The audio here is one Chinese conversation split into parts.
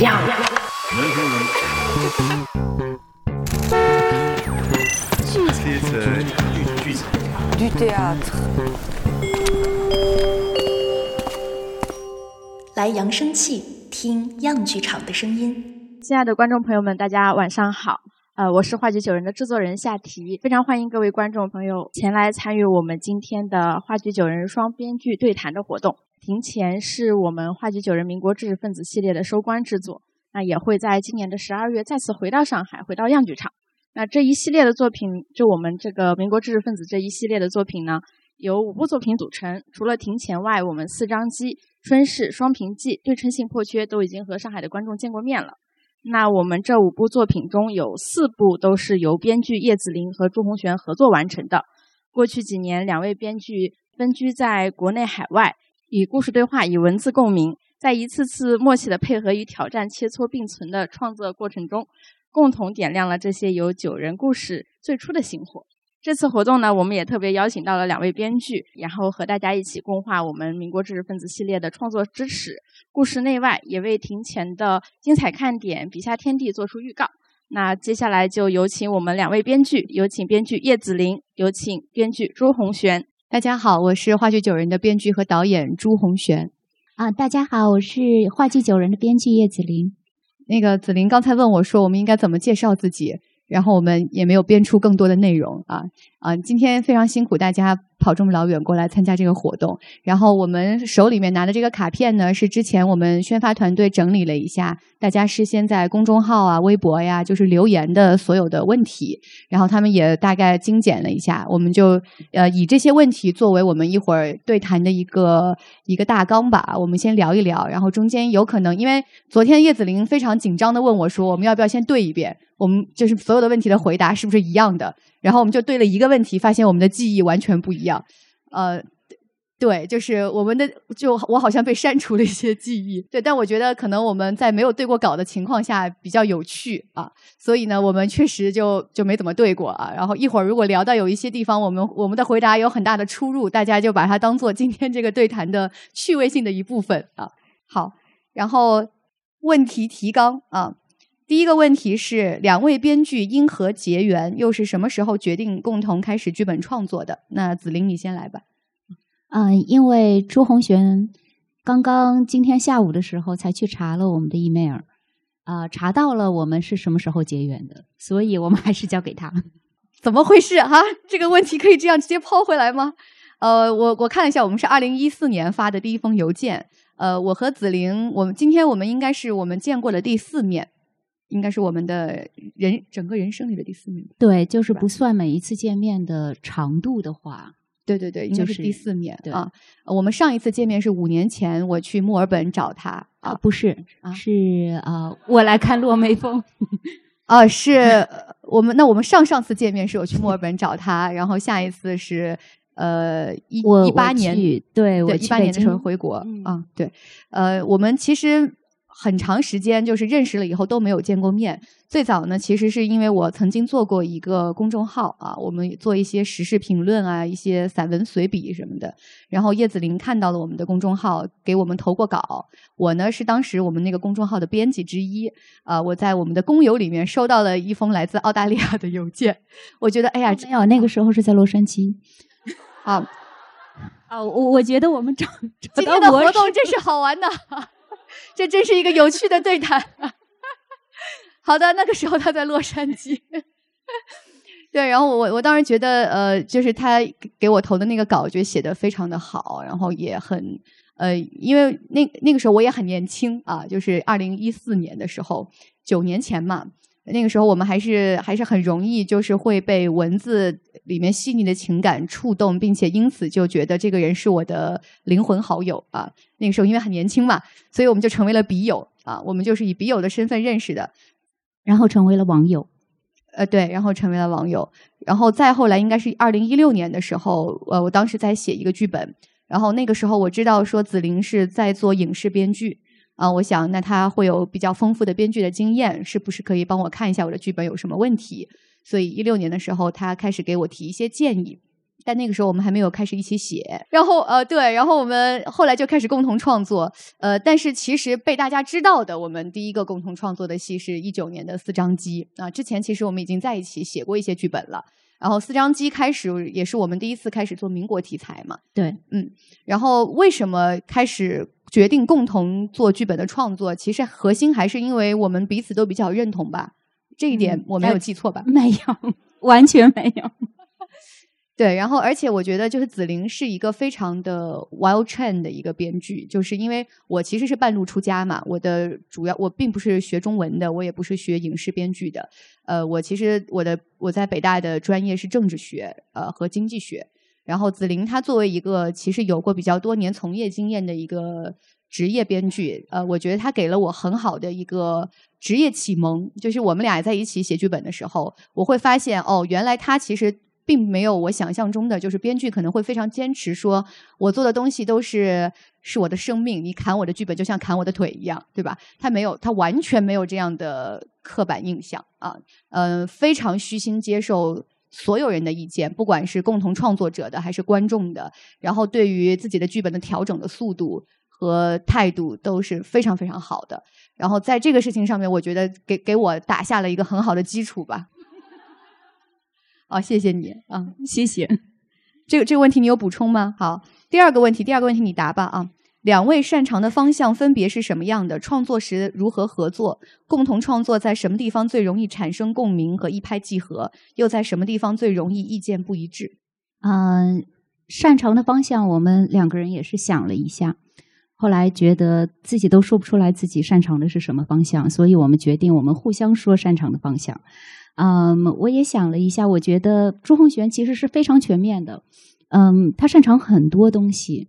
样。剧剧剧场。Du théâtre。来扬声器，听样剧场的声音。亲爱的观众朋友们，大家晚上好。呃，我是话剧九人的制作人夏提，非常欢迎各位观众朋友前来参与我们今天的话剧九人双编剧对谈的活动。庭前是我们话剧九人民国知识分子系列的收官制作，那也会在今年的十二月再次回到上海，回到样剧场。那这一系列的作品，就我们这个民国知识分子这一系列的作品呢，由五部作品组成。除了庭前外，我们四张机、春逝、双平记、对称性破缺都已经和上海的观众见过面了。那我们这五部作品中有四部都是由编剧叶子琳和朱红璇合作完成的。过去几年，两位编剧分居在国内海外，以故事对话、以文字共鸣，在一次次默契的配合与挑战切磋并存的创作过程中，共同点亮了这些由九人故事最初的星火。这次活动呢，我们也特别邀请到了两位编剧，然后和大家一起共话我们民国知识分子系列的创作支持、故事内外，也为庭前的精彩看点、笔下天地做出预告。那接下来就有请我们两位编剧，有请编剧叶子霖，有请编剧朱红璇。大家好，我是话剧九人的编剧和导演朱红璇。啊，大家好，我是话剧九人的编剧叶子霖。那个子霖刚才问我说，我们应该怎么介绍自己？然后我们也没有编出更多的内容啊啊！今天非常辛苦大家跑这么老远过来参加这个活动。然后我们手里面拿的这个卡片呢，是之前我们宣发团队整理了一下，大家事先在公众号啊、微博呀，就是留言的所有的问题。然后他们也大概精简了一下，我们就呃以这些问题作为我们一会儿对谈的一个一个大纲吧。我们先聊一聊，然后中间有可能因为昨天叶子琳非常紧张的问我说，我们要不要先对一遍？我们就是所有的问题的回答是不是一样的？然后我们就对了一个问题，发现我们的记忆完全不一样。呃，对，就是我们的就我好像被删除了一些记忆。对，但我觉得可能我们在没有对过稿的情况下比较有趣啊，所以呢，我们确实就就没怎么对过啊。然后一会儿如果聊到有一些地方，我们我们的回答有很大的出入，大家就把它当做今天这个对谈的趣味性的一部分啊。好，然后问题提纲啊。第一个问题是，两位编剧因何结缘？又是什么时候决定共同开始剧本创作的？那紫菱，你先来吧。嗯，因为朱红璇刚刚今天下午的时候才去查了我们的 email，啊，查到了我们是什么时候结缘的，所以我们还是交给他。怎么回事啊？这个问题可以这样直接抛回来吗？呃，我我看了一下，我们是二零一四年发的第一封邮件。呃，我和紫菱，我们今天我们应该是我们见过的第四面。应该是我们的人整个人生里的第四面。对，就是不算每一次见面的长度的话，对对对，就是第四面啊。我们上一次见面是五年前，我去墨尔本找他啊，不是，是啊，我来看落梅风 啊，是我们那我们上上次见面是我去墨尔本找他，然后下一次是呃一一八年，对我一八年的时候回国啊，对，呃，我们其实。很长时间就是认识了以后都没有见过面。最早呢，其实是因为我曾经做过一个公众号啊，我们做一些时事评论啊，一些散文随笔什么的。然后叶子霖看到了我们的公众号，给我们投过稿。我呢是当时我们那个公众号的编辑之一啊，我在我们的公邮里面收到了一封来自澳大利亚的邮件。我觉得，哎呀，没有，那个时候是在洛杉矶。啊，啊，我我觉得我们找今天的活动真是好玩的。这真是一个有趣的对谈。好的，那个时候他在洛杉矶。对，然后我我当时觉得，呃，就是他给我投的那个稿，觉得写的非常的好，然后也很，呃，因为那那个时候我也很年轻啊，就是二零一四年的时候，九年前嘛。那个时候我们还是还是很容易，就是会被文字里面细腻的情感触动，并且因此就觉得这个人是我的灵魂好友啊。那个时候因为很年轻嘛，所以我们就成为了笔友啊。我们就是以笔友的身份认识的，然后成为了网友。呃，对，然后成为了网友。然后再后来应该是二零一六年的时候，呃，我当时在写一个剧本，然后那个时候我知道说子霖是在做影视编剧。啊，我想那他会有比较丰富的编剧的经验，是不是可以帮我看一下我的剧本有什么问题？所以一六年的时候，他开始给我提一些建议。但那个时候我们还没有开始一起写。然后呃，对，然后我们后来就开始共同创作。呃，但是其实被大家知道的，我们第一个共同创作的戏是一九年的《四张机》啊。之前其实我们已经在一起写过一些剧本了。然后《四张机》开始也是我们第一次开始做民国题材嘛。对，嗯。然后为什么开始决定共同做剧本的创作？其实核心还是因为我们彼此都比较认同吧。这一点我没有记错吧？没有，完全没有。对，然后而且我觉得就是紫菱是一个非常的 well trained 的一个编剧，就是因为我其实是半路出家嘛，我的主要我并不是学中文的，我也不是学影视编剧的，呃，我其实我的我在北大的专业是政治学，呃和经济学，然后紫菱她作为一个其实有过比较多年从业经验的一个职业编剧，呃，我觉得她给了我很好的一个职业启蒙，就是我们俩在一起写剧本的时候，我会发现哦，原来她其实。并没有我想象中的，就是编剧可能会非常坚持，说我做的东西都是是我的生命，你砍我的剧本就像砍我的腿一样，对吧？他没有，他完全没有这样的刻板印象啊，嗯，非常虚心接受所有人的意见，不管是共同创作者的还是观众的，然后对于自己的剧本的调整的速度和态度都是非常非常好的。然后在这个事情上面，我觉得给给我打下了一个很好的基础吧。好，谢谢你啊，谢谢。这个这个问题你有补充吗？好，第二个问题，第二个问题你答吧啊。两位擅长的方向分别是什么样的？创作时如何合作？共同创作在什么地方最容易产生共鸣和一拍即合？又在什么地方最容易意见不一致？嗯，擅长的方向我们两个人也是想了一下，后来觉得自己都说不出来自己擅长的是什么方向，所以我们决定我们互相说擅长的方向。嗯，我也想了一下，我觉得朱红璇其实是非常全面的。嗯，他擅长很多东西，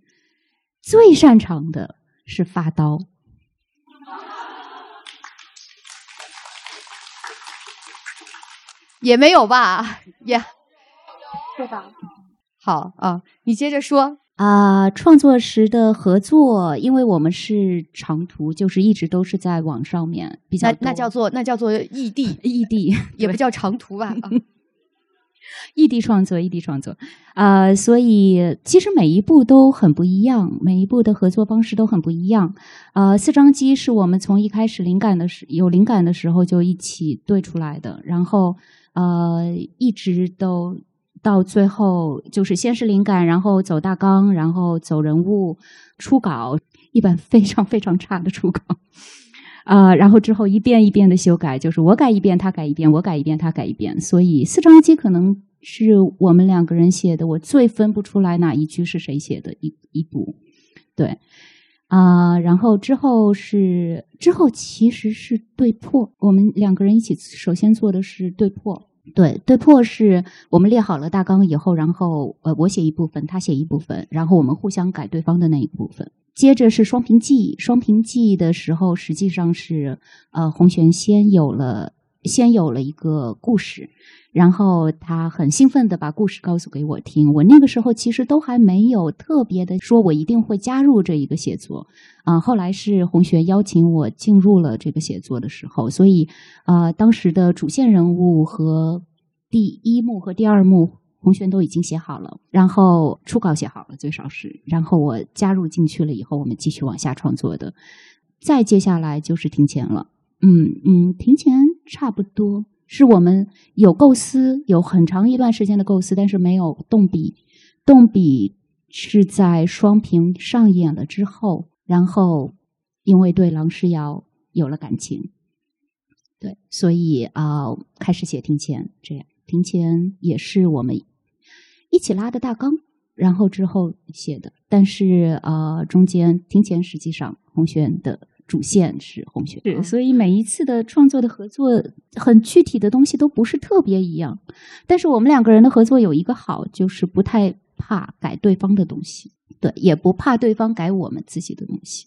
最擅长的是发刀。也没有吧？也，对吧？好啊，你接着说。啊，创作时的合作，因为我们是长途，就是一直都是在网上面比较。那那叫做那叫做异地，异地也不叫长途吧？异地创作，异地创作啊，所以其实每一步都很不一样，每一步的合作方式都很不一样。啊，四张机是我们从一开始灵感的时有灵感的时候就一起对出来的，然后呃，一直都。到最后就是先是灵感，然后走大纲，然后走人物，初稿一本非常非常差的初稿，啊，然后之后一遍一遍的修改，就是我改一遍他改一遍，我改一遍他改一遍，所以四张机可能是我们两个人写的，我最分不出来哪一句是谁写的一一部，对，啊，然后之后是之后其实是对破，我们两个人一起首先做的是对破。对对破是我们列好了大纲以后，然后呃我写一部分，他写一部分，然后我们互相改对方的那一部分。接着是双屏记，双屏记的时候，实际上是呃洪璇先有了先有了一个故事。然后他很兴奋的把故事告诉给我听。我那个时候其实都还没有特别的说，我一定会加入这一个写作。啊，后来是红学邀请我进入了这个写作的时候，所以啊，当时的主线人物和第一幕和第二幕，红璇都已经写好了，然后初稿写好了，最少是。然后我加入进去了以后，我们继续往下创作的。再接下来就是庭前了。嗯嗯，庭前差不多。是我们有构思，有很长一段时间的构思，但是没有动笔。动笔是在双屏上演了之后，然后因为对郎世尧有了感情，对，所以啊，开始写庭前。这样，庭前也是我们一起拉的大纲，然后之后写的。但是啊，中间庭前实际上红轩的。主线是红雪，是，所以每一次的创作的合作，很具体的东西都不是特别一样。但是我们两个人的合作有一个好，就是不太怕改对方的东西，对，也不怕对方改我们自己的东西，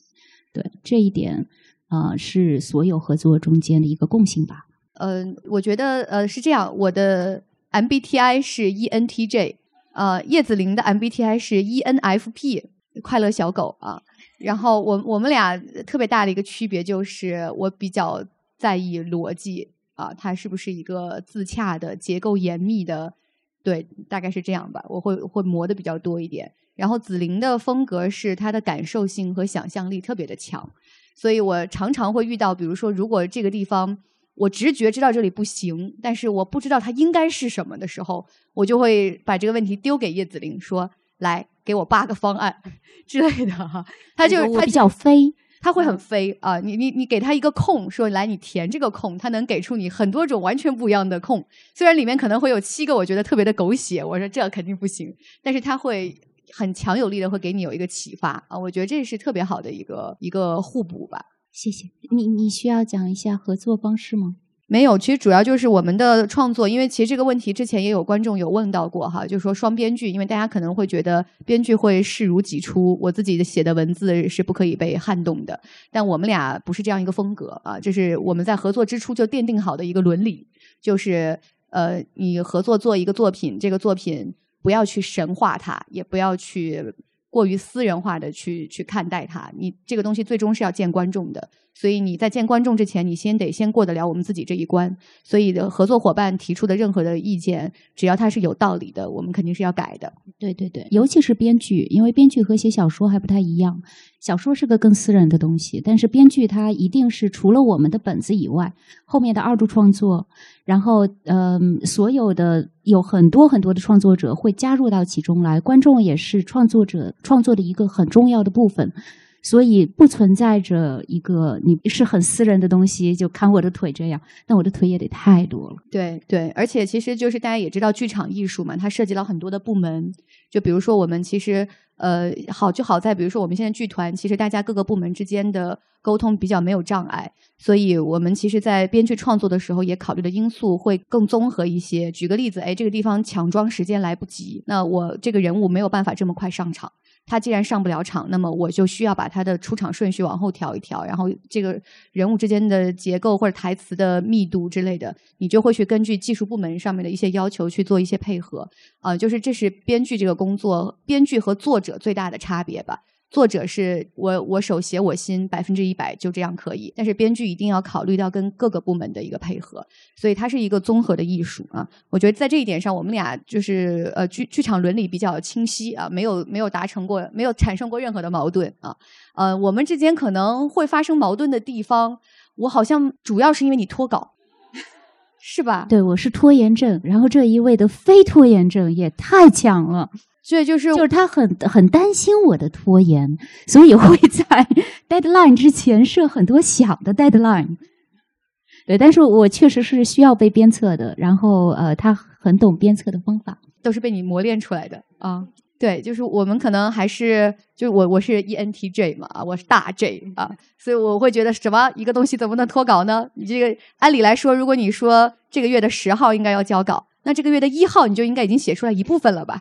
对，这一点啊是所有合作中间的一个共性吧。嗯，我觉得呃是这样，我的 MBTI 是 ENTJ，呃，叶子玲的 MBTI 是 ENFP，快乐小狗啊。然后我我们俩特别大的一个区别就是，我比较在意逻辑啊，它是不是一个自洽的、结构严密的对，大概是这样吧。我会会磨的比较多一点。然后紫菱的风格是她的感受性和想象力特别的强，所以我常常会遇到，比如说如果这个地方我直觉知道这里不行，但是我不知道它应该是什么的时候，我就会把这个问题丢给叶子菱说：“来，给我八个方案 之类的。”哈，他就是他比较飞。他会很飞啊！你你你给他一个空，说来你填这个空，他能给出你很多种完全不一样的空。虽然里面可能会有七个我觉得特别的狗血，我说这肯定不行，但是他会很强有力的会给你有一个启发啊！我觉得这是特别好的一个一个互补吧。谢谢你，你需要讲一下合作方式吗？没有，其实主要就是我们的创作，因为其实这个问题之前也有观众有问到过哈，就是说双编剧，因为大家可能会觉得编剧会视如己出，我自己的写的文字是不可以被撼动的，但我们俩不是这样一个风格啊，这是我们在合作之初就奠定好的一个伦理，就是呃，你合作做一个作品，这个作品不要去神化它，也不要去过于私人化的去去看待它，你这个东西最终是要见观众的。所以你在见观众之前，你先得先过得了我们自己这一关。所以的合作伙伴提出的任何的意见，只要它是有道理的，我们肯定是要改的。对对对，尤其是编剧，因为编剧和写小说还不太一样。小说是个更私人的东西，但是编剧它一定是除了我们的本子以外，后面的二度创作，然后嗯，所有的有很多很多的创作者会加入到其中来，观众也是创作者创作的一个很重要的部分。所以不存在着一个你是很私人的东西，就看我的腿这样，那我的腿也得太多了。对对，而且其实就是大家也知道，剧场艺术嘛，它涉及到很多的部门。就比如说我们其实呃好就好在，比如说我们现在剧团，其实大家各个部门之间的沟通比较没有障碍，所以我们其实，在编剧创作的时候，也考虑的因素会更综合一些。举个例子，哎，这个地方抢装时间来不及，那我这个人物没有办法这么快上场。他既然上不了场，那么我就需要把他的出场顺序往后调一调，然后这个人物之间的结构或者台词的密度之类的，你就会去根据技术部门上面的一些要求去做一些配合。啊，就是这是编剧这个工作，编剧和作者最大的差别吧。作者是我我手写我心百分之一百就这样可以，但是编剧一定要考虑到跟各个部门的一个配合，所以它是一个综合的艺术啊。我觉得在这一点上，我们俩就是呃剧剧场伦理比较清晰啊，没有没有达成过，没有产生过任何的矛盾啊。呃，我们之间可能会发生矛盾的地方，我好像主要是因为你脱稿，是吧？对，我是拖延症，然后这一位的非拖延症也太强了。所以就是就是他很很担心我的拖延，所以会在 deadline 之前设很多小的 deadline。对，但是我确实是需要被鞭策的。然后呃，他很懂鞭策的方法，都是被你磨练出来的啊。对，就是我们可能还是就我我是 ENTJ 嘛啊，我是大 J 啊，所以我会觉得什么一个东西怎么能脱稿呢？你这个按理来说，如果你说这个月的十号应该要交稿，那这个月的一号你就应该已经写出来一部分了吧？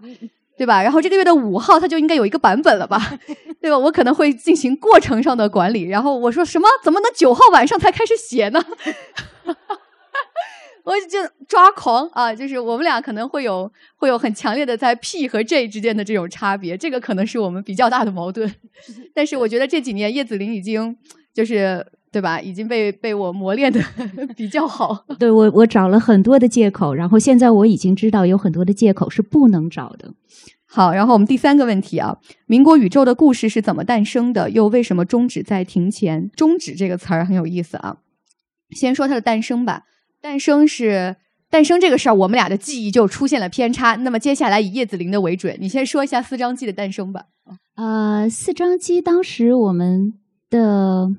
对吧？然后这个月的五号，它就应该有一个版本了吧？对吧？我可能会进行过程上的管理。然后我说什么？怎么能九号晚上才开始写呢？我就抓狂啊！就是我们俩可能会有会有很强烈的在 P 和 J 之间的这种差别，这个可能是我们比较大的矛盾。但是我觉得这几年叶子林已经就是对吧？已经被被我磨练的 比较好。对我，我找了很多的借口，然后现在我已经知道有很多的借口是不能找的。好，然后我们第三个问题啊，民国宇宙的故事是怎么诞生的？又为什么终止在庭前？终止这个词儿很有意思啊。先说它的诞生吧。诞生是诞生这个事儿，我们俩的记忆就出现了偏差。那么接下来以叶子林的为准，你先说一下四张机的诞生吧。呃，四张机当时我们的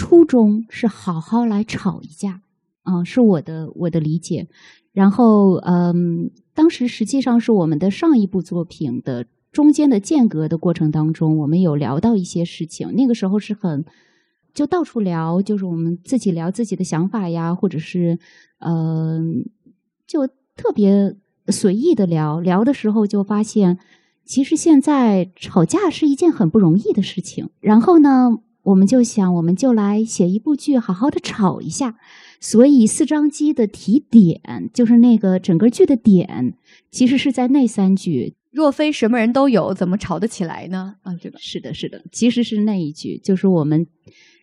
初衷是好好来吵一架，嗯，是我的我的理解。然后，嗯，当时实际上是我们的上一部作品的中间的间隔的过程当中，我们有聊到一些事情。那个时候是很。就到处聊，就是我们自己聊自己的想法呀，或者是，嗯，就特别随意的聊。聊的时候就发现，其实现在吵架是一件很不容易的事情。然后呢，我们就想，我们就来写一部剧，好好的炒一下。所以四张机的提点，就是那个整个剧的点，其实是在那三句。若非什么人都有，怎么吵得起来呢？啊，对吧是的，是的，其实是那一句，就是我们。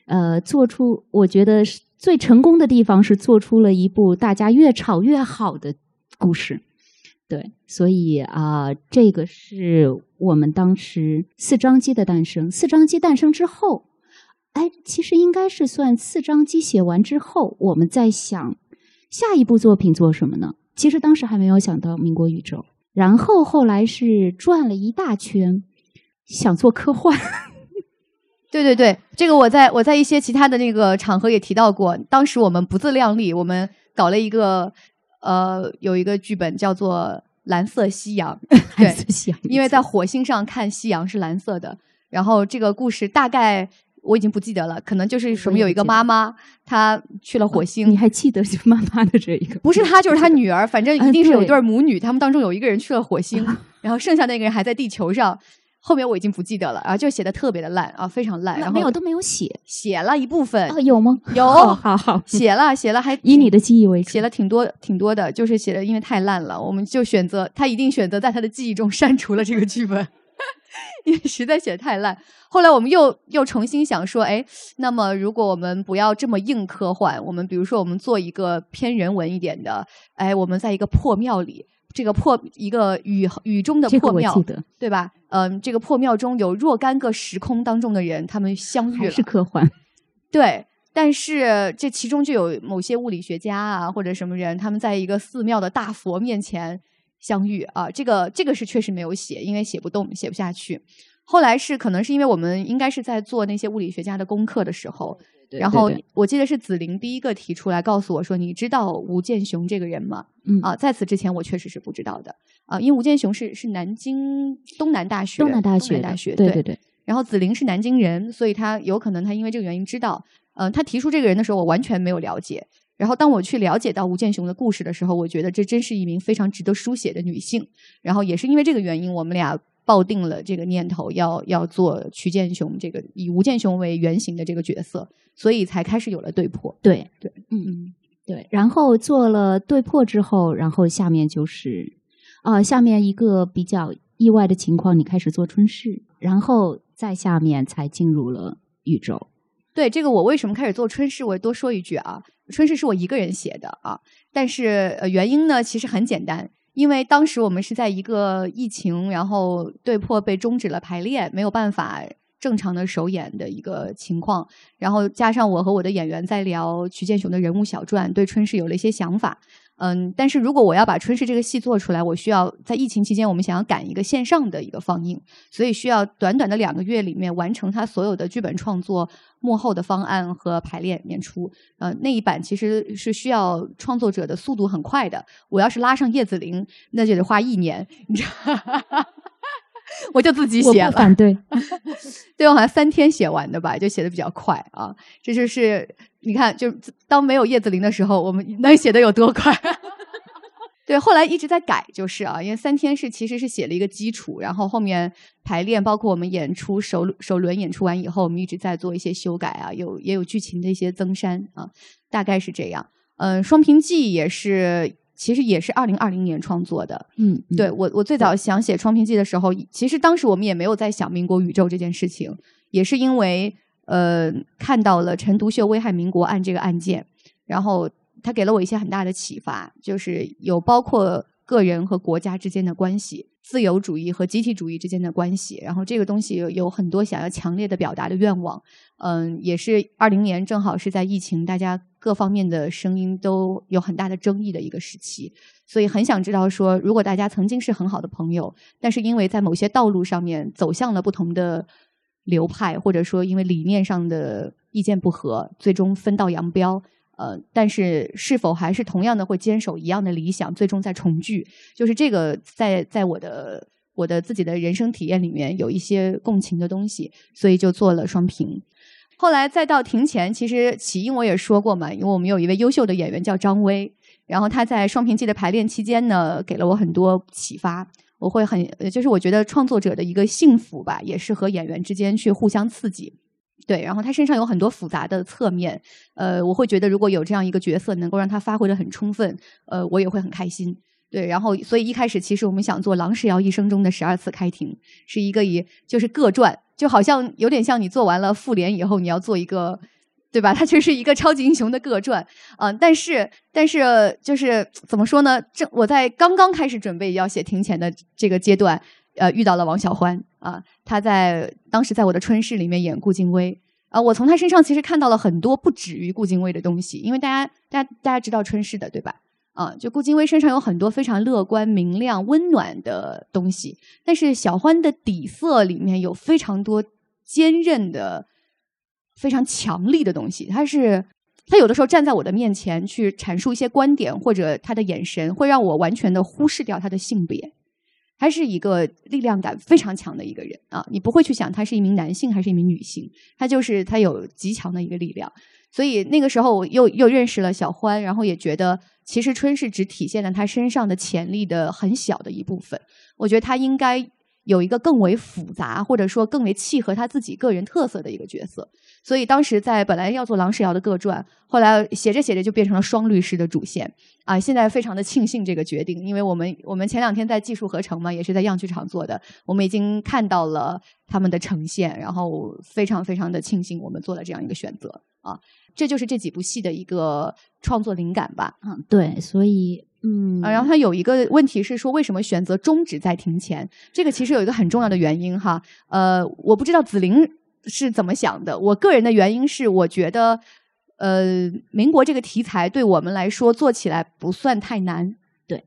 呃，做出我觉得最成功的地方是做出了一部大家越吵越好的故事，对，所以啊、这个是我们当时四张机的诞生。四张机诞生之后，哎，其实应该是算四张机写完之后，我们在想下一部作品做什么呢？其实当时还没有想到民国宇宙，然后后来是转了一大圈，想做科幻。对对对，这个我在我在一些其他的那个场合也提到过。当时我们不自量力，我们搞了一个呃，有一个剧本叫做《蓝色夕阳》，对，想因为在火星上看夕阳是蓝色的。然后这个故事大概我已经不记得了，可能就是什么有一个妈妈，她去了火星，你还记得就妈妈的这一个？不是她就是她女儿，反正一定是有一对对母女，他们当中有一个人去了火星，然后剩下那个人还在地球上。后面我已经不记得了，啊，就写的特别的烂啊，非常烂。然后没有都没有写写了一部分，啊？有吗？有 哦好好，写了写了，还以你的记忆为写了挺多挺多的，就是写的因为太烂了，我们就选择他一定选择在他的记忆中删除了这个剧本，因为实在写的太烂。后来我们又又重新想说，哎，那么如果我们不要这么硬科幻，我们比如说我们做一个偏人文一点的，哎，我们在一个破庙里。这个破一个雨雨中的破庙，对吧？嗯，这个破庙中有若干个时空当中的人，他们相遇还了，是科幻。对，但是这其中就有某些物理学家啊，或者什么人，他们在一个寺庙的大佛面前相遇啊。这个这个是确实没有写，因为写不动，写不下去。后来是可能是因为我们应该是在做那些物理学家的功课的时候，然后我记得是紫菱第一个提出来告诉我说：“你知道吴健雄这个人吗？”嗯啊，在此之前我确实是不知道的啊，因为吴健雄是是南京东南大学东南大学的，大学对对对，然后紫菱是南京人，所以他有可能他因为这个原因知道，嗯、他提出这个人的时候，我完全没有了解。然后当我去了解到吴健雄的故事的时候，我觉得这真是一名非常值得书写的女性。然后也是因为这个原因，我们俩抱定了这个念头，要要做曲健雄这个以吴健雄为原型的这个角色，所以才开始有了对破。对对，嗯嗯，对。然后做了对破之后，然后下面就是啊、下面一个比较意外的情况，你开始做春逝，然后再下面才进入了宇宙。对这个，我为什么开始做春逝？我也多说一句啊，春逝是我一个人写的啊，但是原因呢，其实很简单，因为当时我们是在一个疫情，然后对破被终止了排练，没有办法正常的首演的一个情况，然后加上我和我的演员在聊徐建雄的人物小传，对春逝有了一些想法。嗯，但是如果我要把春逝这个戏做出来，我需要在疫情期间，我们想要赶一个线上的一个放映，所以需要短短的两个月里面完成它所有的剧本创作、幕后的方案和排练演出。呃，那一版其实是需要创作者的速度很快的。我要是拉上叶子玲，那就得花一年，你知道。我就自己写了，不反对，对我好像三天写完的吧，就写的比较快啊。这就是你看，就当没有叶子林的时候，我们能写的有多快？对，后来一直在改，就是啊，因为三天是其实是写了一个基础，然后后面排练，包括我们演出首首轮演出完以后，我们一直在做一些修改啊，有也有剧情的一些增删啊，大概是这样。嗯，《双屏记》也是，其实也是二零二零年创作的，嗯，嗯对我，我最早想写《双屏记》的时候，其实当时我们也没有在想民国宇宙这件事情，也是因为呃看到了陈独秀危害民国案这个案件，然后他给了我一些很大的启发，就是有包括个人和国家之间的关系，自由主义和集体主义之间的关系，然后这个东西有很多想要强烈的表达的愿望，嗯，也是二零年正好是在疫情，大家各方面的声音都有很大的争议的一个时期，所以很想知道说，如果大家曾经是很好的朋友，但是因为在某些道路上面走向了不同的流派，或者说因为理念上的意见不合，最终分道扬镳。呃，但是是否还是同样的会坚守一样的理想，最终再重聚？就是这个在在我的我的自己的人生体验里面有一些共情的东西，所以就做了双屏。后来再到庭前，其实起因我也说过嘛，因为我们有一位优秀的演员叫张威，然后他在《双屏记》的排练期间呢，给了我很多启发。我会很，就是我觉得创作者的一个幸福吧，也是和演员之间去互相刺激。对，然后他身上有很多复杂的侧面，呃，我会觉得如果有这样一个角色能够让他发挥的很充分，呃，我也会很开心。对，然后所以一开始其实我们想做郎世尧一生中的十二次开庭，是一个以就是各传，就好像有点像你做完了复联以后，你要做一个。对吧？它就是一个超级英雄的个传，嗯、但是但是就是怎么说呢？这我在刚刚开始准备要写庭前的这个阶段，呃，遇到了王小欢啊、他在当时在我的春逝里面演顾静薇。啊、我从他身上其实看到了很多不止于顾静薇的东西，因为大家大家大家知道春逝的对吧？啊，就顾静薇身上有很多非常乐观、明亮、温暖的东西，但是小欢的底色里面有非常多坚韧的、非常强力的东西。他是他有的时候站在我的面前去阐述一些观点，或者他的眼神会让我完全的忽视掉他的性别。他是一个力量感非常强的一个人啊，你不会去想他是一名男性还是一名女性，他就是他有极强的一个力量。所以那个时候我又又认识了小欢，然后也觉得其实春是只体现了他身上的潜力的很小的一部分。我觉得他应该有一个更为复杂，或者说更为契合他自己个人特色的一个角色。所以当时在本来要做郎世尧的个传，后来写着写着就变成了双律师的主线啊。现在非常的庆幸这个决定，因为我们我们前两天在技术合成嘛，也是在样剧场做的，我们已经看到了他们的呈现，然后非常非常的庆幸我们做了这样一个选择啊。这就是这几部戏的一个创作灵感吧。嗯，对，所以嗯，啊，然后他有一个问题是说，为什么选择终止在庭前？这个其实有一个很重要的原因哈。呃，我不知道紫菱是怎么想的。我个人的原因是，我觉得，呃，民国这个题材对我们来说做起来不算太难。对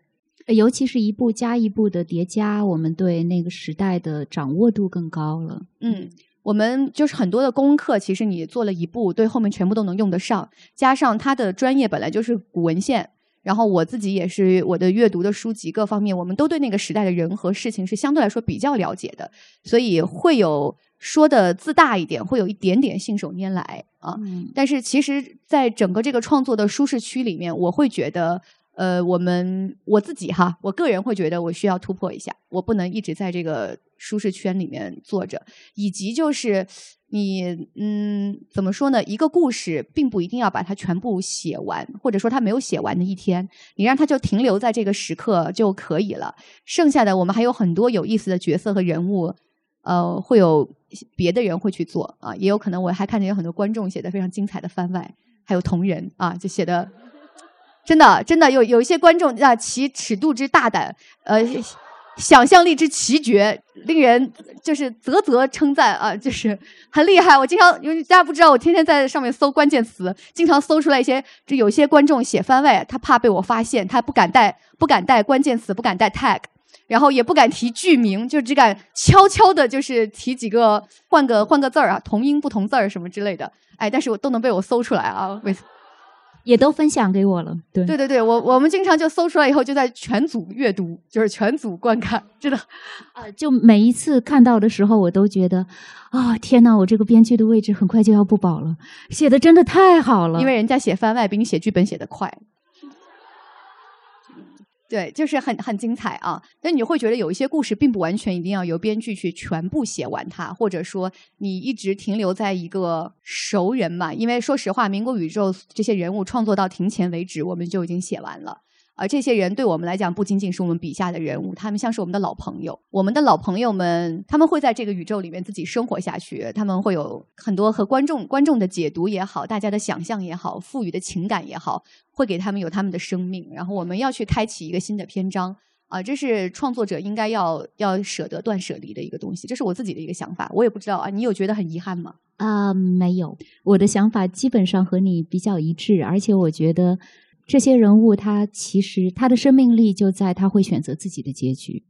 尤其是一步加一步的叠加，我们对那个时代的掌握度更高了。嗯，我们就是很多的功课，其实你做了一步，对后面全部都能用得上。加上他的专业本来就是古文献，然后我自己也是我的阅读的书籍各方面，我们都对那个时代的人和事情是相对来说比较了解的，所以会有说的自大一点，会有一点点信手拈来啊。嗯但是其实，在整个这个创作的舒适区里面，我会觉得，呃，我们我自己哈，我个人会觉得我需要突破一下，我不能一直在这个舒适圈里面坐着，以及就是你，嗯，怎么说呢？一个故事并不一定要把它全部写完，或者说它没有写完的一天，你让它就停留在这个时刻就可以了。剩下的我们还有很多有意思的角色和人物，呃，会有别的人会去做啊，也有可能我还看见有很多观众写的非常精彩的番外，还有同人啊，就写的 真的真的有有一些观众啊，其尺度之大胆，呃，想象力之奇绝，令人就是啧啧称赞啊，就是很厉害。我经常因为大家不知道，我天天在上面搜关键词，经常搜出来一些，就有些观众写番外，他怕被我发现，他不敢带不敢带关键词，不敢带 tag。然后也不敢提剧名，就只敢悄悄的，就是提几个换个换个字儿啊，同音不同字儿什么之类的。哎，但是我都能被我搜出来啊，每次也都分享给我了。对对对对，我我们经常就搜出来以后，就在全组阅读，就是全组观看，真的。啊，就每一次看到的时候，我都觉得啊，天哪，我这个编剧的位置很快就要不保了，写的真的太好了。因为人家写番外比你写剧本写的快。对，就是很很精彩啊！那你会觉得有一些故事并不完全一定要由编剧去全部写完它，或者说你一直停留在一个熟人嘛。因为说实话，民国宇宙这些人物创作到庭前为止，我们就已经写完了。而这些人对我们来讲，不仅仅是我们笔下的人物，他们像是我们的老朋友。我们的老朋友们，他们会在这个宇宙里面自己生活下去，他们会有很多和观众观众的解读也好，大家的想象也好，赋予的情感也好，会给他们有他们的生命。然后我们要去开启一个新的篇章啊，这是创作者应该要要舍得断舍离的一个东西。这是我自己的一个想法，我也不知道啊，你有觉得很遗憾吗？啊、没有，我的想法基本上和你比较一致，而且我觉得这些人物他其实他的生命力就在他会选择自己的结局，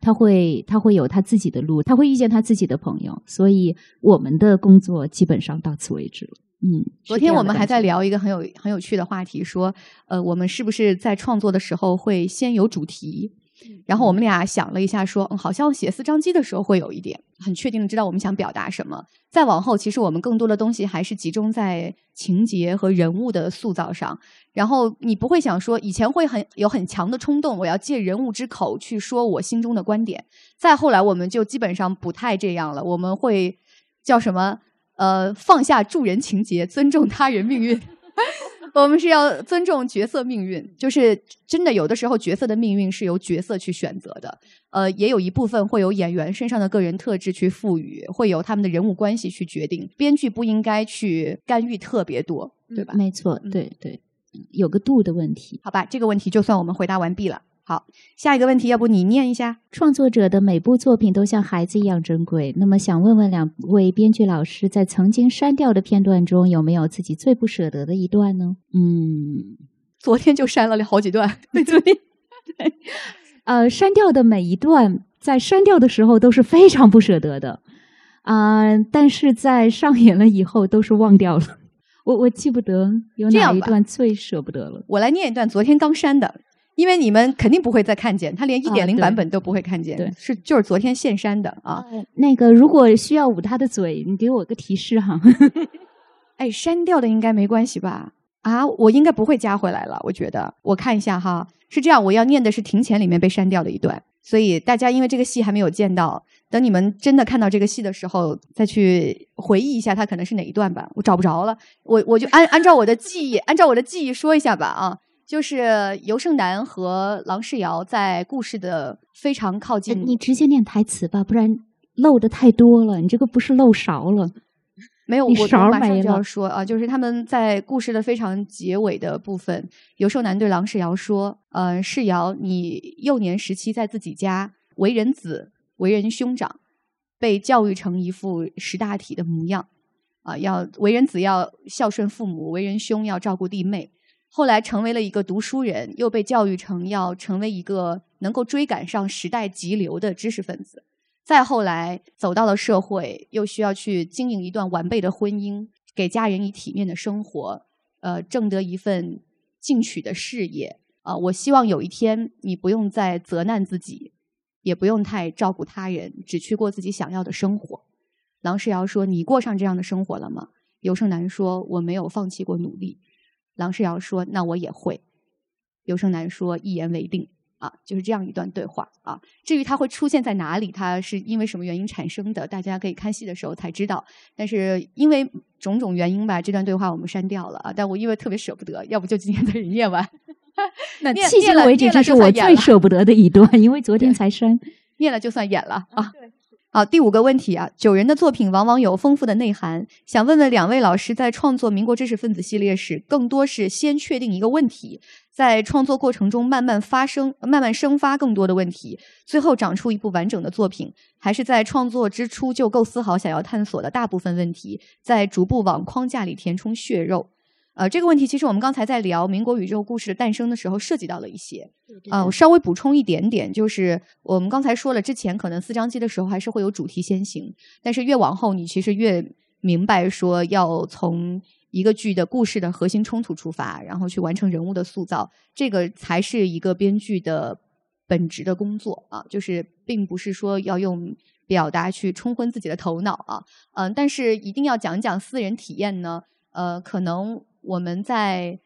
他会他会有他自己的路，他会遇见他自己的朋友，所以我们的工作基本上到此为止了。嗯，昨天我们还在聊。聊一个很有很有趣的话题，说，呃，我们是不是在创作的时候会先有主题？然后我们俩想了一下，说，嗯，好像写四张机的时候会有一点，很确定的知道我们想表达什么。再往后，其实我们更多的东西还是集中在情节和人物的塑造上。然后你不会想说，以前会很有很强的冲动，我要借人物之口去说我心中的观点。再后来，我们就基本上不太这样了，我们会叫什么？呃，放下助人情节，尊重他人命运。我们是要尊重角色命运，就是真的有的时候角色的命运是由角色去选择的，呃，也有一部分会有演员身上的个人特质去赋予，会由他们的人物关系去决定。编剧不应该去干预特别多，对吧？没错，对对，有个度的问题。好吧，这个问题就算我们回答完毕了。好，下一个问题，要不你念一下？创作者的每部作品都像孩子一样珍贵。那么，想问问两位编剧老师，在曾经删掉的片段中，有没有自己最不舍得的一段呢？嗯，昨天就删了好几段。对，昨天，对，呃，删掉的每一段，在删掉的时候都是非常不舍得的，啊，但是在上演了以后都是忘掉了。我我记不得有哪一段最舍不得了。我来念一段昨天刚删的。因为你们肯定不会再看见，他连一点零版本都不会看见，对，是就是昨天现删的啊。那个如果需要捂他的嘴，你给我个提示哈。哎，删掉的应该没关系吧？啊，我应该不会加回来了。我觉得，我看一下哈，是这样，我要念的是《庭前》里面被删掉的一段，所以大家因为这个戏还没有见到，等你们真的看到这个戏的时候，再去回忆一下它可能是哪一段吧。我找不着了，我我就按按照我的记忆，按照我的记忆说一下吧啊。就是尤胜男和郎世尧在故事的非常靠近。你直接念台词吧，不然漏的太多了。你这个不是漏勺了，没有，我我马上就要说啊，就是他们在故事的非常结尾的部分，尤胜男对郎世尧说：“呃，世尧，你幼年时期在自己家为人子，为人兄长，被教育成一副识大体的模样啊，要为人子要孝顺父母，为人兄要照顾弟妹。”后来成为了一个读书人，又被教育成要成为一个能够追赶上时代急流的知识分子。再后来走到了社会，又需要去经营一段完备的婚姻，给家人以体面的生活，呃，挣得一份进取的事业。啊，我希望有一天你不用再责难自己，也不用太照顾他人，只去过自己想要的生活。郎世尧说：“你过上这样的生活了吗？”尤胜男说：“我没有放弃过努力。”郎世尧说：“那我也会。”尤胜男说：“一言为定。”啊，就是这样一段对话啊。至于它会出现在哪里，它是因为什么原因产生的，大家可以看戏的时候才知道。但是因为种种原因吧，这段对话我们删掉了啊。但我因为特别舍不得，要不就今天再念完。那迄今为止，这是我最舍不得的一段，因为昨天才删，念了就算演了啊。好，第五个问题啊，九人的作品往往有丰富的内涵。想问问两位老师，在创作《民国知识分子》系列时，更多是先确定一个问题，在创作过程中慢慢发生、慢慢生发更多的问题，最后长出一部完整的作品，还是在创作之初就构思好想要探索的大部分问题，在逐步往框架里填充血肉？呃，这个问题其实我们刚才在聊民国宇宙故事的诞生的时候涉及到了一些。啊，我稍微补充一点点，就是我们刚才说了，之前可能四张机的时候还是会有主题先行，但是越往后你其实越明白说要从一个剧的故事的核心冲突出发，然后去完成人物的塑造，这个才是一个编剧的本职的工作啊，就是并不是说要用表达去冲昏自己的头脑啊，嗯，但是一定要讲讲私人体验呢，呃，可能。我们在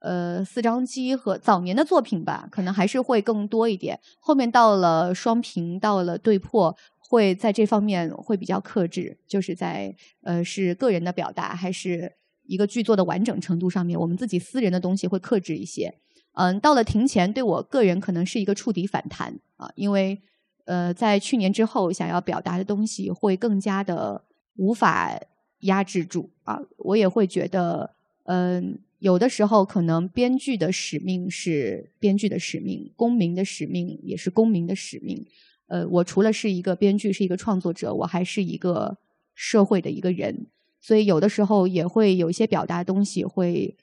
呃四张机和早年的作品吧，可能还是会更多一点。后面到了双屏，到了对破，会在这方面会比较克制，就是在呃是个人的表达，还是一个剧作的完整程度上面，我们自己私人的东西会克制一些。嗯，到了庭前，对我个人可能是一个触底反弹啊，因为呃在去年之后，想要表达的东西会更加的无法压制住啊，我也会觉得。嗯，有的时候可能编剧的使命是编剧的使命，公民的使命也是公民的使命。呃，我除了是一个编剧，是一个创作者，我还是一个社会的一个人，所以有的时候也会有一些表达东西会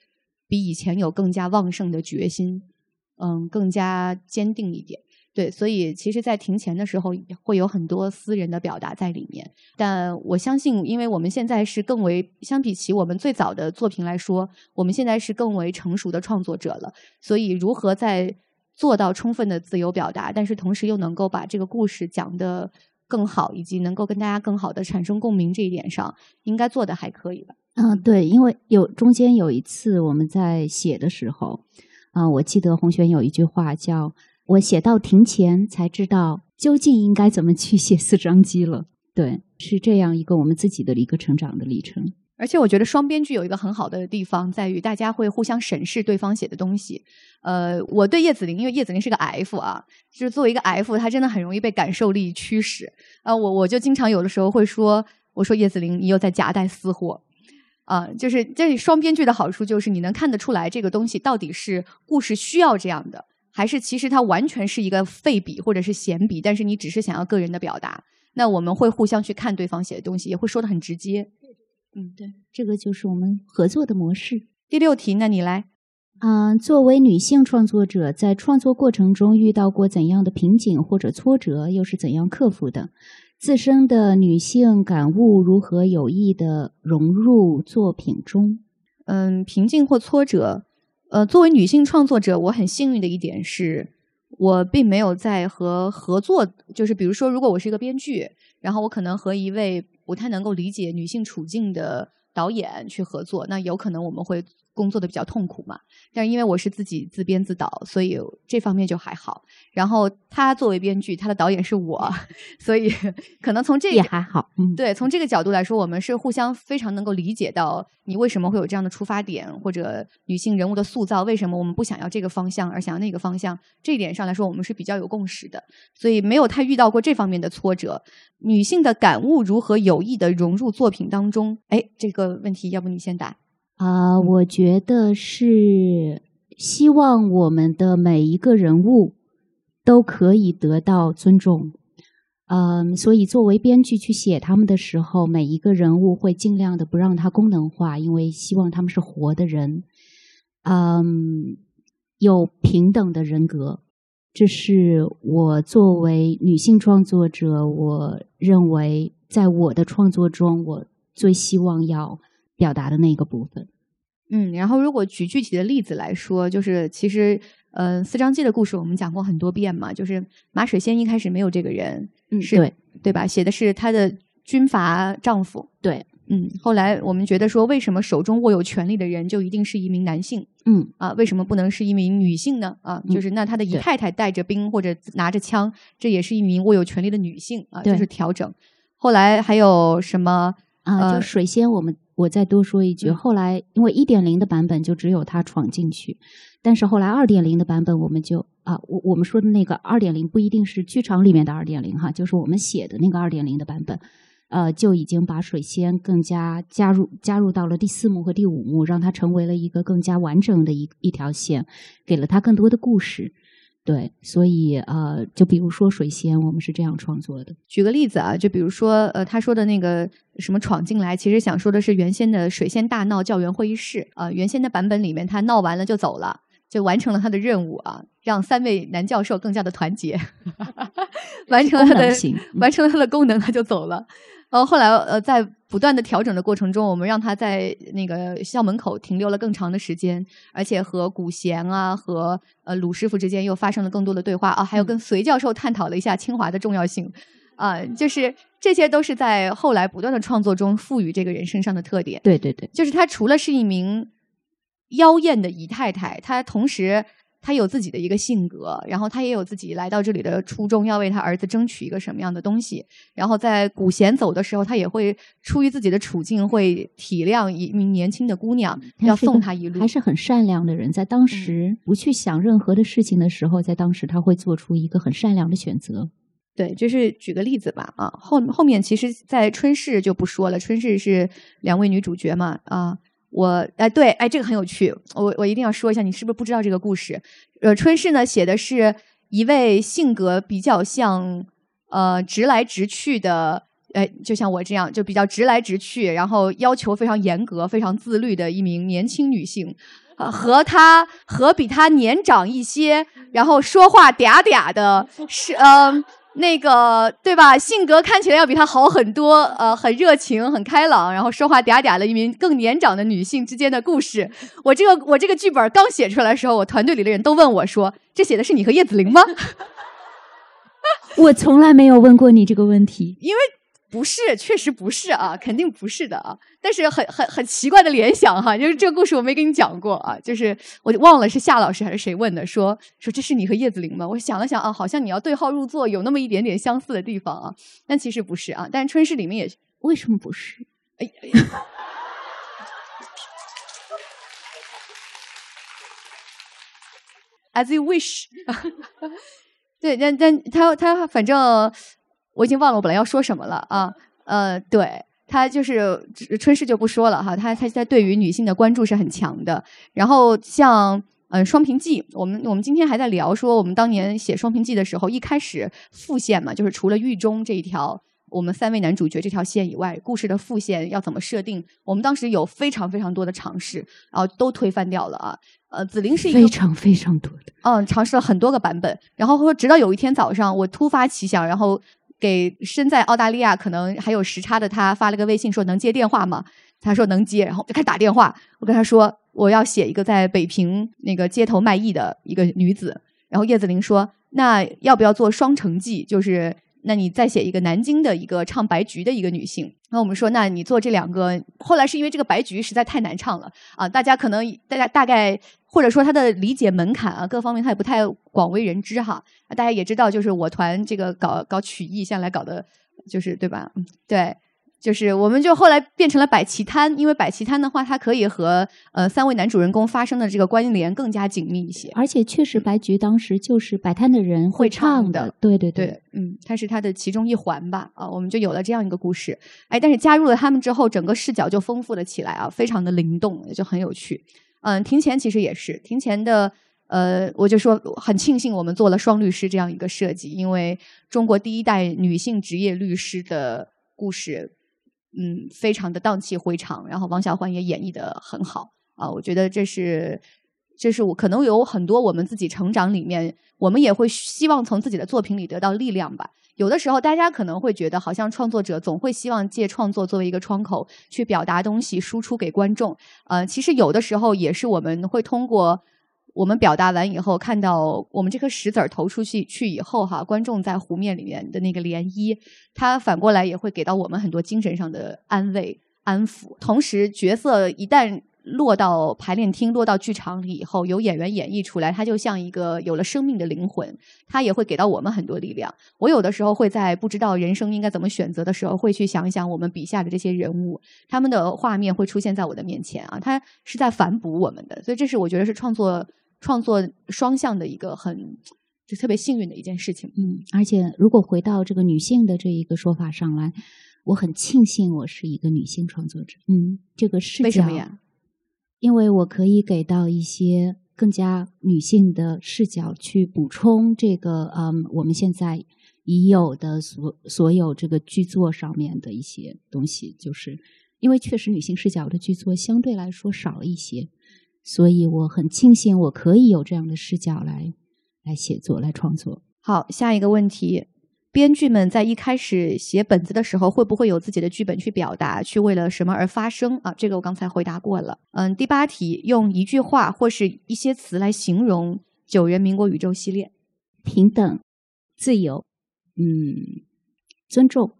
比以前有更加旺盛的决心，嗯，更加坚定一点。对，所以其实，在庭前的时候，会有很多私人的表达在里面。但我相信，因为我们现在是更为相比起我们最早的作品来说，我们现在是更为成熟的创作者了。所以，如何在做到充分的自由表达，但是同时又能够把这个故事讲得更好，以及能够跟大家更好的产生共鸣这一点上，应该做的还可以吧？嗯，对，因为有中间有一次我们在写的时候，啊，我记得洪璇有一句话叫。我写到庭前才知道究竟应该怎么去写四张机了。对，是这样一个我们自己的一个成长的历程。而且我觉得双编剧有一个很好的地方，在于大家会互相审视对方写的东西。呃，我对叶子霖，因为叶子霖是个 F 啊，就是作为一个 F，他真的很容易被感受力驱使。啊，我我就经常有的时候会说，我说叶子霖，你又在夹带私货。啊，就是这双编剧的好处就是你能看得出来这个东西到底是故事需要这样的，还是其实它完全是一个废笔或者是闲笔，但是你只是想要个人的表达。那我们会互相去看对方写的东西，也会说的很直接。嗯，对，这个就是我们合作的模式。第六题，那你来。嗯，作为女性创作者，在创作过程中遇到过怎样的瓶颈或者挫折，又是怎样克服的？自身的女性感悟如何有意的融入作品中？嗯，瓶颈或挫折，呃，作为女性创作者，我很幸运的一点是，我并没有在和合作，就是比如说，如果我是一个编剧，然后我可能和一位。不太能够理解女性处境的导演去合作，那有可能我们会。工作的比较痛苦嘛，但是因为我是自己自编自导，所以这方面就还好。然后他作为编剧，他的导演是我，所以 可能从这也还好。嗯，对，从这个角度来说，我们是互相非常能够理解到你为什么会有这样的出发点，或者女性人物的塑造为什么我们不想要这个方向而想要那个方向，这一点上来说，我们是比较有共识的，所以没有太遇到过这方面的挫折。女性的感悟如何有意的融入作品当中？哎，这个问题要不你先答。啊，我觉得是希望我们的每一个人物都可以得到尊重。嗯，所以作为编剧去写他们的时候，每一个人物会尽量的不让他功能化，因为希望他们是活的人，嗯，有平等的人格。这是我作为女性创作者，我认为在我的创作中，我最希望要。表达的那个部分，嗯，然后如果举具体的例子来说，就是其实，呃，四张记的故事我们讲过很多遍嘛，就是马水仙一开始没有这个人，嗯，对，对吧？写的是她的军阀丈夫，对，嗯，后来我们觉得说，为什么手中握有权力的人就一定是一名男性？嗯，啊，为什么不能是一名女性呢？啊，就是那他的姨太太带着兵或者拿着枪，这也是一名握有权力的女性啊，就是调整。后来还有什么？啊，就水仙，我们我再多说一句，后来因为一点零的版本就只有他闯进去，但是后来二点零的版本，我们就啊，我我们说的那个二点零不一定是剧场里面的二点零哈，就是我们写的那个二点零的版本，呃，就已经把水仙更加加入加入到了第四幕和第五幕，让它成为了一个更加完整的一一条线，给了他更多的故事。对，所以呃，就比如说水仙，我们是这样创作的。举个例子啊，就比如说呃，他说的那个什么闯进来，其实想说的是原先的水仙大闹教员会议室啊。原先的版本里面，他闹完了就走了，就完成了他的任务啊，让三位男教授更加的团结，完成了他的完成了他的功能，他就走了。然后后来呃，在不断的调整的过程中，我们让他在那个校门口停留了更长的时间，而且和古贤啊和呃鲁师傅之间又发生了更多的对话啊，还有跟隋教授探讨了一下清华的重要性啊，就是这些都是在后来不断的创作中赋予这个人身上的特点。对对对，就是他除了是一名妖艳的姨太太，他同时。他有自己的一个性格，然后他也有自己来到这里的初衷，要为他儿子争取一个什么样的东西。然后在古贤走的时候，他也会出于自己的处境，会体谅一名年轻的姑娘，要送她一路。还是很善良的人，在当时不去想任何的事情的时候，在当时他会做出一个很善良的选择。对，就是举个例子吧，啊，后后面其实，在春逝就不说了，春逝是两位女主角嘛，啊。我哎对哎这个很有趣，我我一定要说一下，你是不是不知道这个故事？呃，春逝呢写的是一位性格比较像呃直来直去的，哎，就像我这样，就比较直来直去，然后要求非常严格、非常自律的一名年轻女性，和她和比她年长一些，然后说话嗲嗲的，是嗯。那个对吧？性格看起来要比他好很多，呃，很热情，很开朗，然后说话嗲嗲的一名更年长的女性之间的故事。我这个我这个剧本刚写出来的时候，我团队里的人都问我说：“这写的是你和叶子玲吗？” 我从来没有问过你这个问题，因为。不是，确实不是啊，肯定不是的啊。但是很很很奇怪的联想哈，就是这个故事我没跟你讲过啊，就是我忘了是夏老师还是谁问的，说说这是你和叶子琳吗？我想了想啊，好像你要对号入座，有那么一点点相似的地方啊，但其实不是啊。但是春逝里面也为什么不是？哎呀，As you wish，对，但但他他反正我已经忘了我本来要说什么了啊，呃，对他就是春事就不说了哈，他他他对于女性的关注是很强的，然后像嗯《双平记》，我们我们今天还在聊说我们当年写《双平记》的时候，一开始副线嘛，就是除了狱中这一条。我们三位男主角这条线以外，故事的副线要怎么设定？我们当时有非常非常多的尝试，然后都推翻掉了啊。呃，紫菱是一个非常非常多的，嗯，尝试了很多个版本，然后直到有一天早上，我突发奇想，然后给身在澳大利亚可能还有时差的他发了个微信，说能接电话吗？他说能接，然后就开始打电话。我跟他说我要写一个在北平那个街头卖艺的一个女子，然后叶子玲说那要不要做双城记？就是。那你再写一个南京的一个唱白菊的一个女性，那我们说，那你做这两个，后来是因为这个白菊实在太难唱了啊，大家可能大家大概或者说他的理解门槛啊，各方面他也不太广为人知哈，大家也知道，就是我团这个搞搞曲艺向来搞的，就是对吧？对。就是我们就后来变成了摆棋摊，因为摆棋摊的话，它可以和呃三位男主人公发生的这个关联更加紧密一些。而且确实，白菊当时就是摆摊的人会唱的，对对对，嗯，它是它的其中一环吧。啊，我们就有了这样一个故事。哎，但是加入了他们之后，整个视角就丰富了起来啊，非常的灵动，也就很有趣。嗯，庭前其实也是庭前的，呃，我就说很庆幸我们做了双律师这样一个设计，因为中国第一代女性职业律师的故事。嗯，非常的荡气回肠，然后王小欢也演绎的很好啊，我觉得这是，这是我可能有很多我们自己成长里面，我们也会希望从自己的作品里得到力量吧。有的时候大家可能会觉得，好像创作者总会希望借创作作为一个窗口去表达东西，输出给观众。呃，其实有的时候也是我们会通过。我们表达完以后，看到我们这颗石子儿投出去去以后，哈，观众在湖面里面的那个涟漪，它反过来也会给到我们很多精神上的安慰、安抚。同时，角色一旦落到排练厅、落到剧场里以后，有演员演绎出来，它就像一个有了生命的灵魂，它也会给到我们很多力量。我有的时候会在不知道人生应该怎么选择的时候，会去想一想我们笔下的这些人物，他们的画面会出现在我的面前啊，他是在反哺我们的，所以这是我觉得是创作。创作双向的一个很就特别幸运的一件事情，嗯，而且如果回到这个女性的这一个说法上来，我很庆幸我是一个女性创作者，嗯，这个视角，为什么呀？因为我可以给到一些更加女性的视角去补充这个，嗯，我们现在已有的所所有这个剧作上面的一些东西，就是因为确实女性视角的剧作相对来说少一些。所以我很庆幸我可以有这样的视角来来写作来创作。好，下一个问题，编剧们在一开始写本子的时候，会不会有自己的剧本去表达，去为了什么而发声啊？这个我刚才回答过了。嗯，第八题，用一句话或是一些词来形容《九人民国宇宙》系列：平等、自由，嗯，尊重，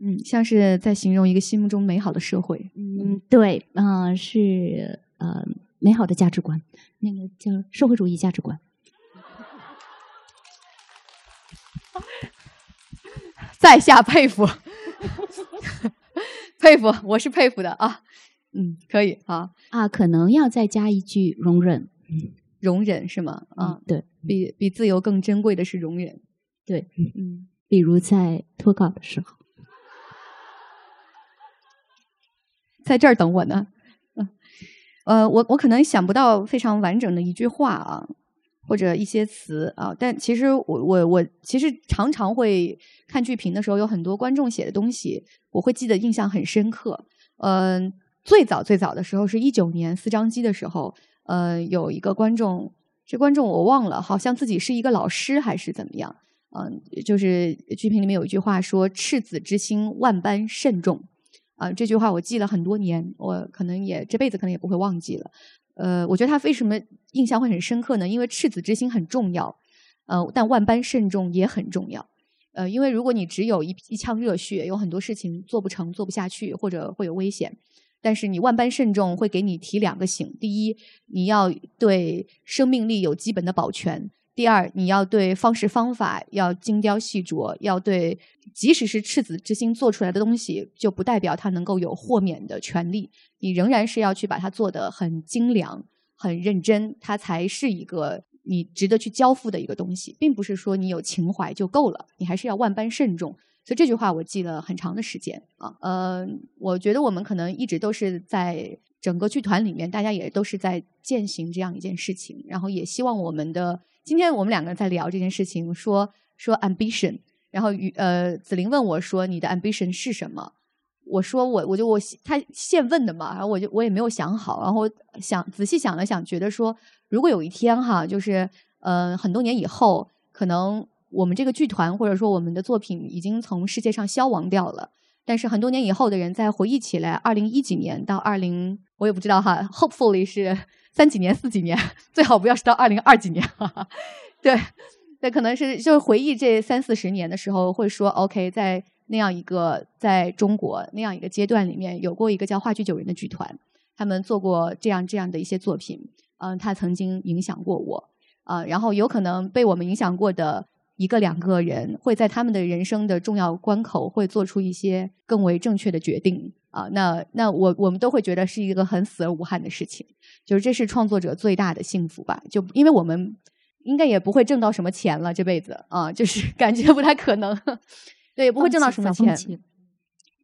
嗯，像是在形容一个心目中美好的社会。嗯，对，嗯，是。呃，美好的价值观，那个叫社会主义价值观。在下佩服，佩服，我是佩服的啊。嗯，可以啊啊，可能要再加一句容忍，容忍是吗？啊，对比比自由更珍贵的是容忍。对，嗯，比如在脱稿的时候，在这儿等我呢。呃，我我可能想不到非常完整的一句话啊，或者一些词啊，但其实我我我其实常常会看剧评的时候，有很多观众写的东西，我会记得印象很深刻。嗯，最早最早的时候是一九年四张机的时候，呃，有一个观众，这观众我忘了，好像自己是一个老师还是怎么样，嗯，就是剧评里面有一句话说：“赤子之心，万般慎重。”啊，这句话我记了很多年，我可能也这辈子可能也不会忘记了。呃，我觉得他为什么印象会很深刻呢？因为赤子之心很重要，呃，但万般慎重也很重要。呃，因为如果你只有一一腔热血，有很多事情做不成、做不下去，或者会有危险。但是你万般慎重，会给你提两个醒：第一，你要对生命力有基本的保全；第二，你要对方式方法要精雕细琢，要对，即使是赤子之心做出来的东西，就不代表它能够有豁免的权利。你仍然是要去把它做得很精良、很认真，它才是一个你值得去交付的一个东西，并不是说你有情怀就够了，你还是要万般慎重。所以这句话我记了很长的时间啊。呃，我觉得我们可能一直都是在。整个剧团里面，大家也都是在践行这样一件事情，然后也希望我们的今天我们两个人在聊这件事情，说说 ambition，然后与呃子玲问我说你的 ambition 是什么？我说我我就我他现问的嘛，然后我就我也没有想好，然后想仔细想了想，觉得说如果有一天哈，就是呃很多年以后，可能我们这个剧团或者说我们的作品已经从世界上消亡掉了。但是很多年以后的人再回忆起来，二零一几年到二零，我也不知道哈。Hopefully 是三几年、四几年，最好不要是到二零二几年。对，那可能是就回忆这三四十年的时候，会说 OK，在那样一个在中国那样一个阶段里面，有过一个叫话剧九人的剧团，他们做过这样这样的一些作品。嗯，他曾经影响过我啊，然后有可能被我们影响过的。一个两个人会在他们的人生的重要关口会做出一些更为正确的决定啊，那那我我们都会觉得是一个很死而无憾的事情，就是这是创作者最大的幸福吧？就因为我们应该也不会挣到什么钱了这辈子啊，就是 感觉不太可能，对，也不会挣到什么钱，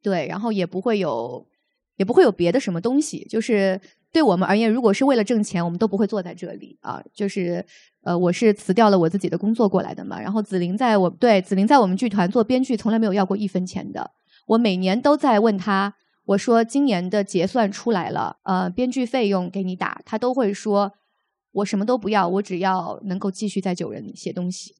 对，然后也不会有也不会有别的什么东西，就是对我们而言，如果是为了挣钱，我们都不会坐在这里啊，就是。呃，我是辞掉了我自己的工作过来的嘛。然后紫菱在我对紫菱在我们剧团做编剧，从来没有要过一分钱的。我每年都在问他，我说今年的结算出来了，呃，编剧费用给你打，他都会说，我什么都不要，我只要能够继续在九人写东西。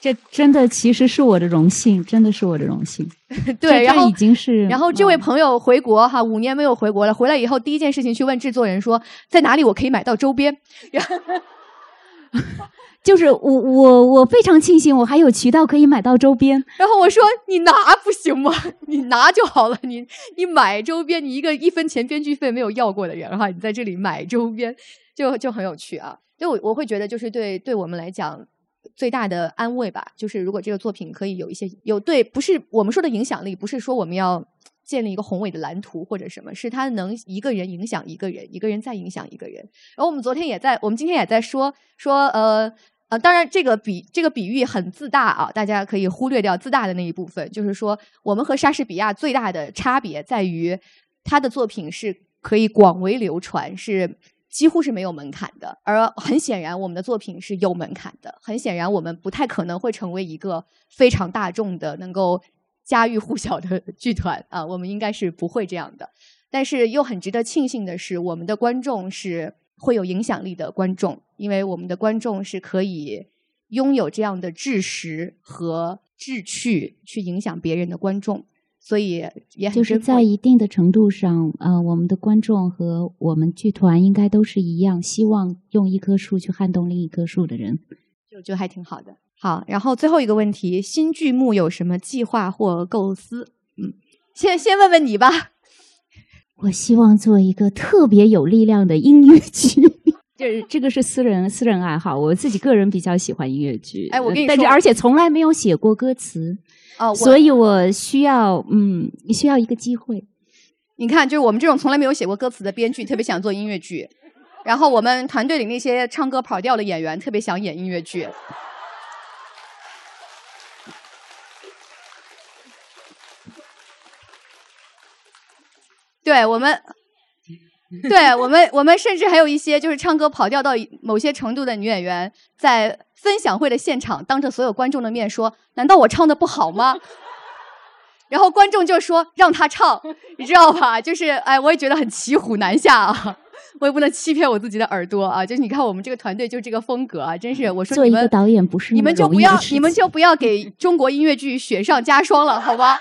这真的其实是我的荣幸，真的是我的荣幸。对，然后已经是，然后这位朋友回国哈，五年没有回国了，回来以后第一件事情去问制作人说，在哪里我可以买到周边？就是我我我非常庆幸我还有渠道可以买到周边。然后我说你拿不行吗？你拿就好了，你你买周边，你一个一分钱编剧费没有要过的人哈，你在这里买周边就就很有趣啊。就我我会觉得就是对对我们来讲。最大的安慰吧，就是如果这个作品可以有一些有对，不是我们说的影响力，不是说我们要建立一个宏伟的蓝图或者什么，是他能一个人影响一个人，一个人再影响一个人。然后我们昨天也在，我们今天也在说说呃呃，当然这个比这个比喻很自大啊，大家可以忽略掉自大的那一部分。就是说，我们和莎士比亚最大的差别在于，他的作品是可以广为流传，是。几乎是没有门槛的，而很显然，我们的作品是有门槛的。很显然，我们不太可能会成为一个非常大众的、能够家喻户晓的剧团啊。我们应该是不会这样的。但是，又很值得庆幸的是，我们的观众是会有影响力的观众，因为我们的观众是可以拥有这样的智识和志趣去影响别人的观众。所以也就是在一定的程度上，呃，我们的观众和我们剧团应该都是一样，希望用一棵树去撼动另一棵树的人，就就还挺好的。好，然后最后一个问题，新剧目有什么计划或构思？嗯，先先问问你吧。我希望做一个特别有力量的音乐剧，这这个是私人私人爱好，我自己个人比较喜欢音乐剧。哎，我跟你说，但是而且从来没有写过歌词。哦，所以我需要，嗯，需要一个机会。你看，就是我们这种从来没有写过歌词的编剧，特别想做音乐剧；然后我们团队里那些唱歌跑调的演员，特别想演音乐剧。对我们，对我们，我们甚至还有一些就是唱歌跑调到某些程度的女演员在。分享会的现场，当着所有观众的面说：“难道我唱的不好吗？” 然后观众就说：“让他唱，你知道吧？”就是哎，我也觉得很骑虎难下啊，我也不能欺骗我自己的耳朵啊。就是你看我们这个团队就这个风格啊，真是我说做一个导演不是你们就不要你们就不要给中国音乐剧雪上加霜了，好吧？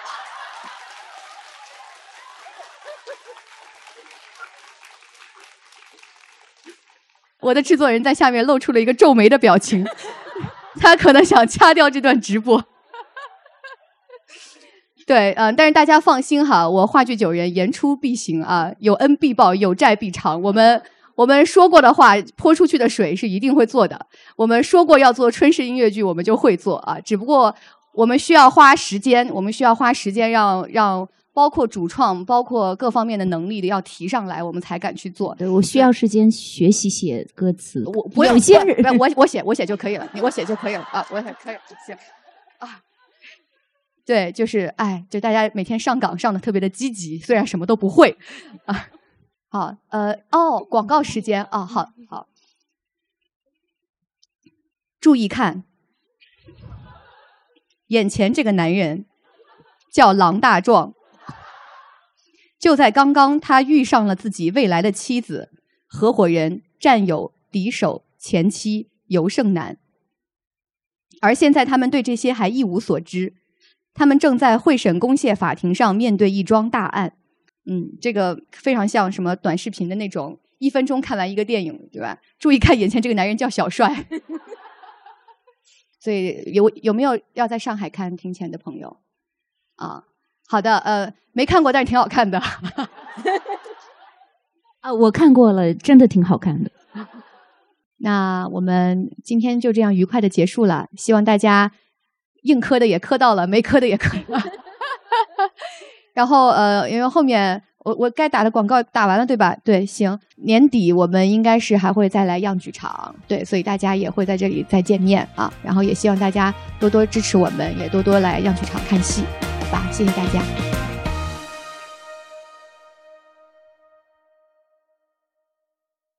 我的制作人在下面露出了一个皱眉的表情，他可能想掐掉这段直播。对，嗯，但是大家放心哈，我话剧九人言出必行啊，有恩必报，有债必偿。我们我们说过的话，泼出去的水是一定会做的。我们说过要做春式音乐剧，我们就会做啊。只不过我们需要花时间，我们需要花时间让让包括主创、包括各方面的能力的要提上来，我们才敢去做。对我需要时间学习写歌词。我不有些人，我我写我写就可以了，我写就可以了啊，我写可以行啊。对，就是哎，就大家每天上岗上的特别的积极，虽然什么都不会啊。好，呃，哦，广告时间啊，好好，注意看，眼前这个男人叫郎大壮。就在刚刚，他遇上了自己未来的妻子、合伙人、战友、敌手、前妻尤胜男，而现在他们对这些还一无所知。他们正在会审公谢法庭上面对一桩大案。嗯，这个非常像什么短视频的那种，一分钟看完一个电影，对吧？注意看，眼前这个男人叫小帅。所以有有没有要在上海看庭前的朋友？啊，好的，呃，没看过，但是挺好看的。啊，我看过了，真的挺好看的。那我们今天就这样愉快的结束了，希望大家硬磕的也磕到了，没磕的也磕了。然后呃，因为后面我我该打的广告打完了，对吧？对，行，年底我们应该是还会再来样剧场，对，所以大家也会在这里再见面啊。然后也希望大家多多支持我们，也多多来样剧场看戏，谢谢大家。